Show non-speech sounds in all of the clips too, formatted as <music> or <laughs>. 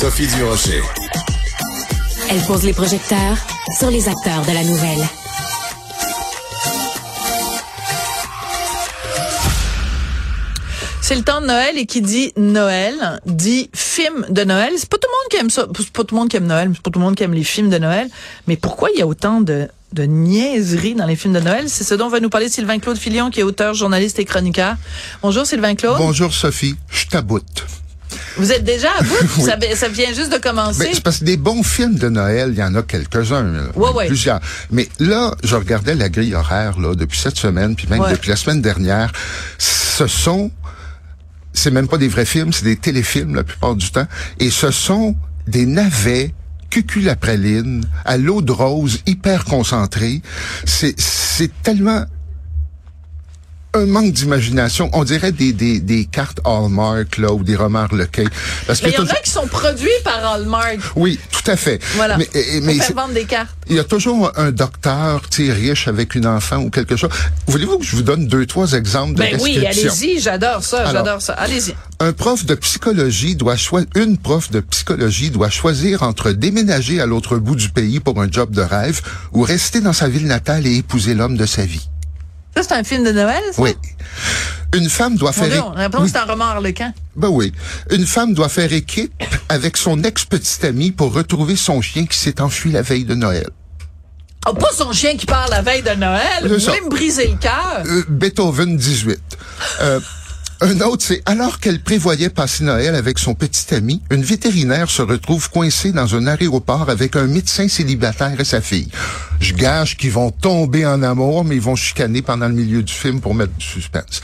Sophie Durocher. Elle pose les projecteurs sur les acteurs de la nouvelle. C'est le temps de Noël et qui dit Noël dit film de Noël. C'est pas tout le monde qui aime ça. C'est pas tout le monde qui aime Noël. C'est pas tout le monde qui aime les films de Noël. Mais pourquoi il y a autant de de niaiseries dans les films de Noël? C'est ce dont va nous parler Sylvain Claude Filion, qui est auteur, journaliste et chroniqueur. Bonjour Sylvain Claude. Bonjour Sophie, je taboute. Vous êtes déjà à bout? <laughs> ça, ça, vient juste de commencer. Ben, c'est parce que des bons films de Noël, il y en a quelques-uns. Ouais, ouais. Plusieurs. Mais là, je regardais la grille horaire là, depuis cette semaine, puis même depuis la semaine dernière. Ce sont c'est même pas des vrais films, c'est des téléfilms la plupart du temps. Et ce sont des navets cucul la praline, à l'eau de rose, hyper concentré. C'est, c'est tellement un manque d'imagination. On dirait des, des, des cartes Hallmark là ou des romans Lequet. Parce mais il y en a qui sont produits par Hallmark. Oui, tout à fait. Voilà. Mais, mais faire vendre des cartes. Il y a toujours un docteur, tu riche avec une enfant ou quelque chose. Voulez-vous que je vous donne deux trois exemples de ben oui, allez-y, j'adore ça, j'adore ça. Allez-y. Un prof de psychologie doit choisir, une prof de psychologie doit choisir entre déménager à l'autre bout du pays pour un job de rêve ou rester dans sa ville natale et épouser l'homme de sa vie. Ça, c'est un film de Noël, ça? Oui. Une femme doit faire... Dieu, on c'est un roman harlequin. Ben oui. Une femme doit faire équipe avec son ex-petite amie pour retrouver son chien qui s'est enfui la veille de Noël. Oh, pas son chien qui part la veille de Noël? Vous voulez me briser le cœur? Euh, Beethoven 18. Euh, un autre, c'est alors qu'elle prévoyait passer Noël avec son petit ami, une vétérinaire se retrouve coincée dans un aéroport avec un médecin célibataire et sa fille. Je gage qu'ils vont tomber en amour, mais ils vont chicaner pendant le milieu du film pour mettre du suspense.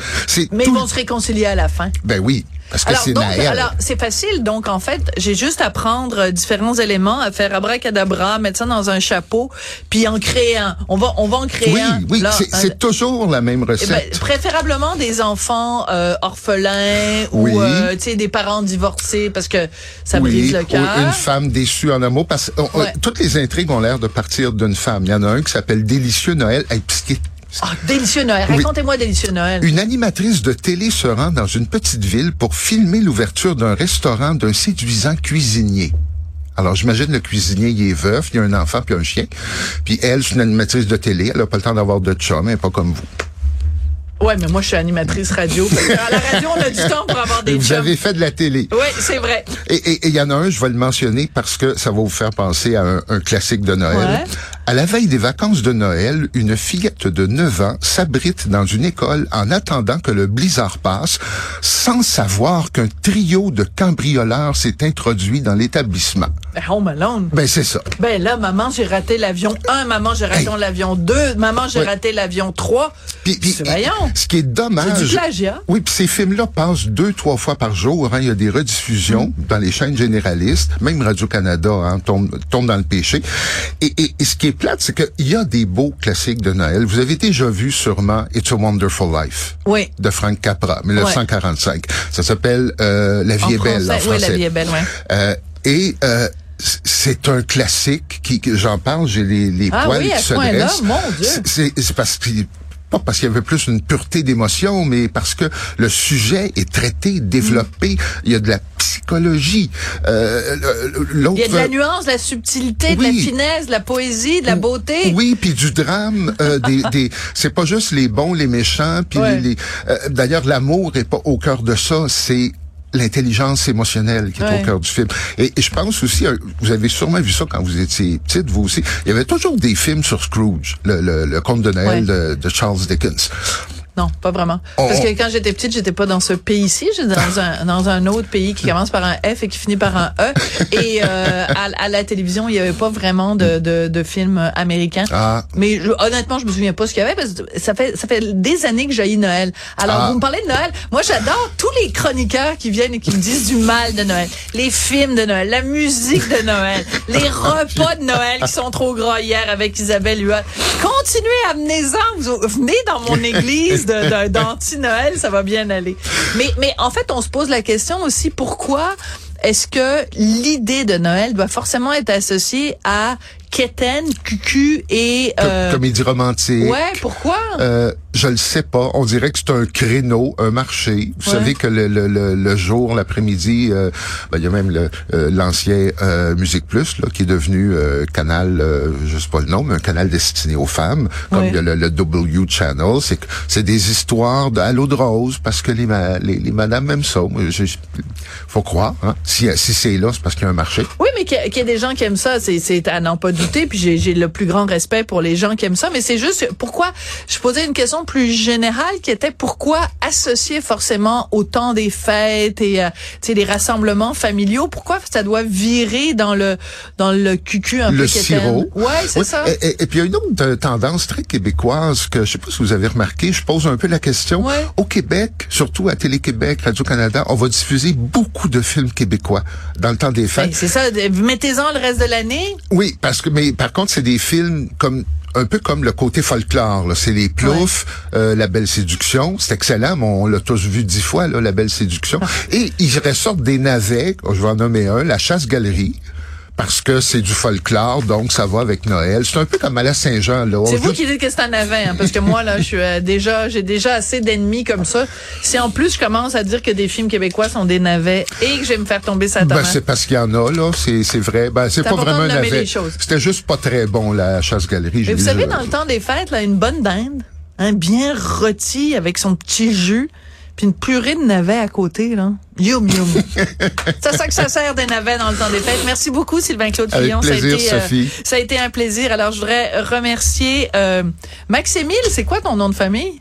Mais ils vont se réconcilier à la fin. Ben oui, parce que c'est Alors, c'est facile. Donc, en fait, j'ai juste à prendre euh, différents éléments, à faire abracadabra, mettre ça dans un chapeau, puis en créer un. On va, on va en créer un. Oui, oui, c'est toujours la même eh ben, recette. préférablement des enfants euh, orphelins ou euh, tu sais des parents divorcés parce que ça brise le cœur. Une femme déçue en amour parce que toutes les intrigues ont l'air de partir d'une femme. Il y en a un qui s'appelle Délicieux Noël. Hey, ah, délicieux Noël. Racontez-moi Délicieux Noël. Une animatrice de télé se rend dans une petite ville pour filmer l'ouverture d'un restaurant d'un séduisant cuisinier. Alors, j'imagine le cuisinier, il est veuf, il y a un enfant puis un chien. Puis elle, c'est une animatrice de télé, elle a pas le temps d'avoir de chum, elle pas comme vous. Ouais, mais moi, je suis animatrice radio. à la radio, on a du temps pour avoir des Vous avez fait de la télé. Oui, c'est vrai. Et il y en a un, je vais le mentionner parce que ça va vous faire penser à un, classique de Noël. À la veille des vacances de Noël, une fillette de 9 ans s'abrite dans une école en attendant que le blizzard passe, sans savoir qu'un trio de cambrioleurs s'est introduit dans l'établissement. Home Alone. Ben, c'est ça. Ben là, maman, j'ai raté l'avion 1, maman, j'ai raté l'avion 2, maman, j'ai raté l'avion 3. Puis, puis, ce qui est dommage. C'est du plagiat. Oui, puis ces films-là passent deux, trois fois par jour. Hein. Il y a des rediffusions mm. dans les chaînes généralistes. Même Radio-Canada hein, tombe, tombe dans le péché. Et, et, et ce qui est plate, c'est qu'il y a des beaux classiques de Noël. Vous avez déjà vu sûrement It's a Wonderful Life. Oui. De Frank Capra, 1945. Ça s'appelle euh, La vie est belle en français. Oui, La vie est belle, oui. Euh, et euh, c'est un classique qui, j'en parle, j'ai les, les ah poils oui, qui se dressent. C'est parce que pas parce qu'il y avait plus une pureté d'émotion, mais parce que le sujet est traité, développé. Il y a de la psychologie. Euh, Il y a de la nuance, de la subtilité, de la finesse, de la poésie, de la beauté. Oui, puis du drame. Euh, des, <laughs> des c'est pas juste les bons, les méchants. Puis les, euh, d'ailleurs, l'amour est pas au cœur de ça. C'est l'intelligence émotionnelle qui est au cœur du film. Et, je pense aussi, euh, vous avez sûrement vu ça quand vous étiez petite, vous aussi. Il y avait toujours des films sur Scrooge, le, le, conte de Noël de Charles Dickens. Non, pas vraiment. Parce que quand j'étais petite, j'étais pas dans ce pays-ci, j'étais dans un dans un autre pays qui commence par un F et qui finit par un E. Et euh, à, la télévision, il y avait pas vraiment de de, de films américains. Ah. Mais honnêtement, je me souviens pas ce qu'il y avait parce que ça fait ça fait des années que j'ai Noël. Alors ah. vous me parlez de Noël. Moi, j'adore tous les chroniqueurs qui viennent et qui me disent du mal de Noël, les films de Noël, la musique de Noël, les repas de Noël qui sont trop gras hier avec Isabelle Huot. Continuez à venez-en, venez dans mon église d'anti-Noël, ça va bien aller. Mais, mais en fait, on se pose la question aussi, pourquoi est-ce que l'idée de Noël doit forcément être associée à quétaine, cucu et... Euh, comédie romantique. Ouais, pourquoi? Euh, je le sais pas. On dirait que c'est un créneau, un marché. Vous savez que le, le, le, jour, l'après-midi, euh, ben, il y a même euh, l'ancien euh, Musique Plus là, qui est devenu canal, je sais pas le nom, mais un canal destiné aux femmes, comme il y a le, W Channel. C'est c'est des histoires de de rose parce que les, les, les madames aiment ça. Faut croire. Hein? Si, si c'est là, c'est parce qu'il y a un marché. Oui, mais qu'il y, a des gens qui aiment ça, c'est à n'en pas douter. Puis j'ai le plus grand respect pour les gens qui aiment ça. Mais c'est juste pourquoi je posais une question plus générale qui était pourquoi associer forcément au temps des fêtes et euh, des rassemblements familiaux, pourquoi ça doit virer dans le dans le cucu un le peu sirop. Ouais, c'est ça. Et, puis il y a une autre tendance très québécoise que je sais pas si vous avez remarqué, je pose un peu la question. Au Québec, surtout à Télé-Québec, Radio-Canada, on va diffuser beaucoup de films québécois dans le temps des fêtes. Ben, c'est ça, mettez-en le reste de l'année. Oui, parce que mais par contre, c'est des films comme un peu comme le côté folklore. C'est les ploufs, euh, la belle séduction. C'est excellent, mais on l'a tous vu dix fois, là, la belle séduction. Ah. Et il ressortent des navets, je vais en nommer un, la chasse-galerie parce que c'est du folklore, donc ça va avec Noël. C'est un peu comme à la Saint-Jean. là. C'est vous qui dites que c'est un navet, hein, parce que moi là, je suis euh, déjà, j'ai déjà assez d'ennemis comme ça. Si en plus je commence à dire que des films québécois sont des navets et que je vais me faire tomber sa ben, c'est parce qu'il y en a là, c'est c'est vrai. Ben c'est pas vraiment un navet. C'était juste pas très bon la chasse-galerie. Mais vous savez, dans le temps des fêtes, là, une bonne dinde, un bien rôti avec son petit jus puis une purée de navets à côté, là. Yum, yum. <laughs> c'est ça que ça sert des navets dans le temps des fêtes. Merci beaucoup, Sylvain-Claude Fillon. ça, a été, euh, Sophie. ça a été un plaisir. Alors, je voudrais remercier euh, Max-Émile. C'est quoi ton nom de famille?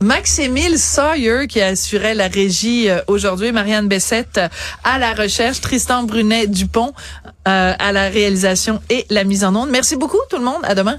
Max-Émile Sawyer qui assurait la régie euh, aujourd'hui, Marianne Bessette à la recherche, Tristan Brunet Dupont à la réalisation et la mise en onde. Merci beaucoup tout le monde. À demain.